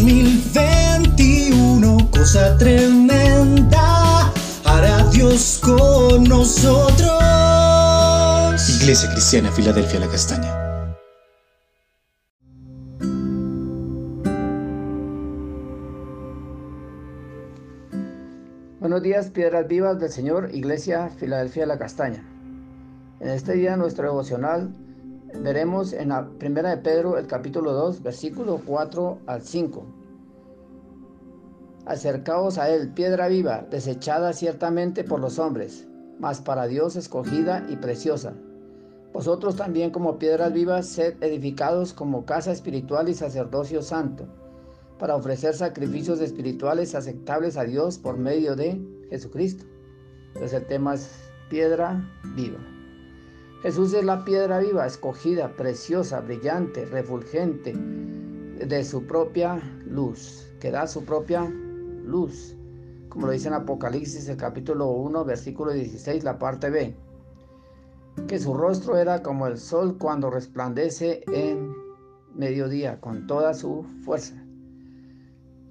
2021, cosa tremenda, hará Dios con nosotros. Iglesia Cristiana, Filadelfia, la Castaña. Buenos días, piedras vivas del Señor, Iglesia Filadelfia La Castaña. En este día nuestro devocional veremos en la primera de Pedro el capítulo 2, versículo 4 al 5. Acercaos a él, piedra viva, desechada ciertamente por los hombres, mas para Dios escogida y preciosa. Vosotros también como piedras vivas sed edificados como casa espiritual y sacerdocio santo para ofrecer sacrificios espirituales aceptables a Dios por medio de Jesucristo. Entonces el tema es piedra viva. Jesús es la piedra viva, escogida, preciosa, brillante, refulgente, de su propia luz, que da su propia luz, como lo dice en Apocalipsis el capítulo 1, versículo 16, la parte B, que su rostro era como el sol cuando resplandece en mediodía, con toda su fuerza.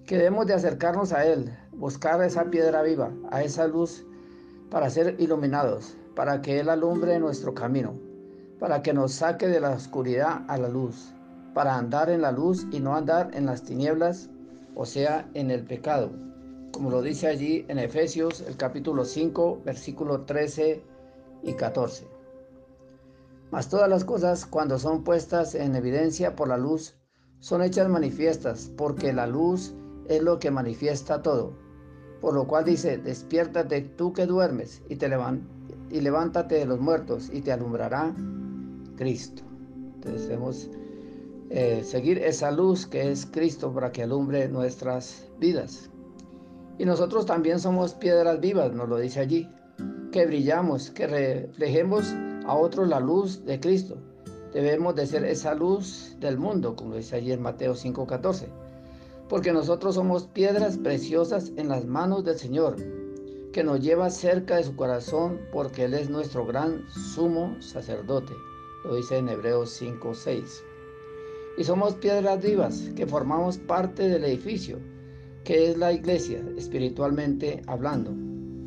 Que debemos de acercarnos a Él, buscar esa piedra viva, a esa luz, para ser iluminados, para que Él alumbre nuestro camino, para que nos saque de la oscuridad a la luz, para andar en la luz y no andar en las tinieblas, o sea, en el pecado, como lo dice allí en Efesios el capítulo 5, versículo 13 y 14. Mas todas las cosas, cuando son puestas en evidencia por la luz, son hechas manifiestas, porque la luz es lo que manifiesta todo. Por lo cual dice, despiértate tú que duermes y, te y levántate de los muertos y te alumbrará Cristo. Entonces debemos eh, seguir esa luz que es Cristo para que alumbre nuestras vidas. Y nosotros también somos piedras vivas, nos lo dice allí, que brillamos, que reflejemos a otros la luz de Cristo. Debemos de ser esa luz del mundo, como dice allí en Mateo 5:14 porque nosotros somos piedras preciosas en las manos del Señor, que nos lleva cerca de su corazón porque Él es nuestro gran sumo sacerdote. Lo dice en Hebreos 5:6. Y somos piedras vivas que formamos parte del edificio, que es la iglesia, espiritualmente hablando,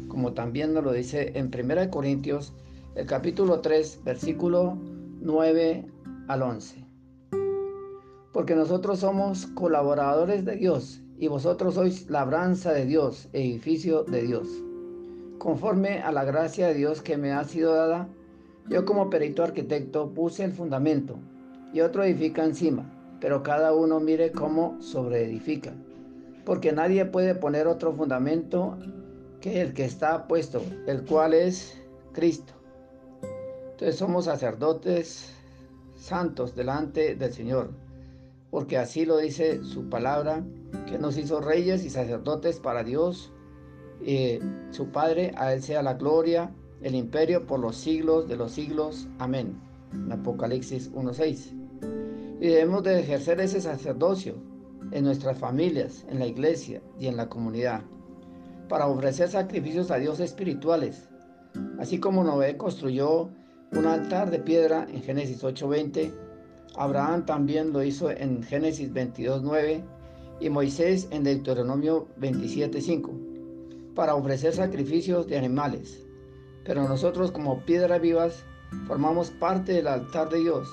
como también nos lo dice en 1 Corintios, el capítulo 3, versículo 9 al 11 porque nosotros somos colaboradores de Dios y vosotros sois labranza de Dios, edificio de Dios. Conforme a la gracia de Dios que me ha sido dada, yo como perito arquitecto puse el fundamento y otro edifica encima, pero cada uno mire cómo sobreedifica, porque nadie puede poner otro fundamento que el que está puesto, el cual es Cristo. Entonces somos sacerdotes santos delante del Señor porque así lo dice su palabra, que nos hizo reyes y sacerdotes para Dios, su Padre, a Él sea la gloria, el imperio por los siglos de los siglos. Amén. Apocalipsis 1.6. Y debemos de ejercer ese sacerdocio en nuestras familias, en la iglesia y en la comunidad, para ofrecer sacrificios a Dios espirituales, así como Noé construyó un altar de piedra en Génesis 8.20 Abraham también lo hizo en Génesis 22.9 y Moisés en Deuteronomio 27.5 para ofrecer sacrificios de animales. Pero nosotros como piedras vivas formamos parte del altar de Dios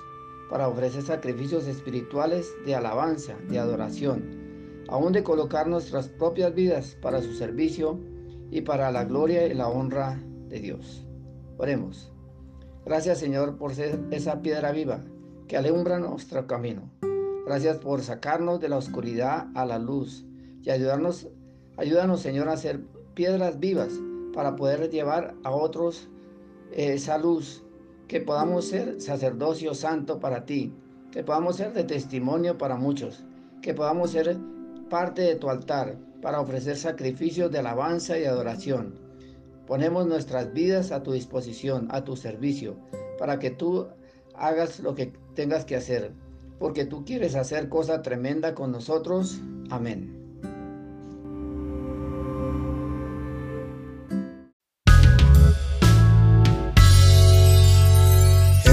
para ofrecer sacrificios espirituales de alabanza, de adoración, aún de colocar nuestras propias vidas para su servicio y para la gloria y la honra de Dios. Oremos. Gracias Señor por ser esa piedra viva que alumbra nuestro camino. Gracias por sacarnos de la oscuridad a la luz y ayudarnos, ayúdanos Señor a ser piedras vivas para poder llevar a otros eh, esa luz, que podamos ser sacerdocio santo para ti, que podamos ser de testimonio para muchos, que podamos ser parte de tu altar para ofrecer sacrificios de alabanza y adoración. Ponemos nuestras vidas a tu disposición, a tu servicio, para que tú hagas lo que tengas que hacer, porque tú quieres hacer cosa tremenda con nosotros. Amén.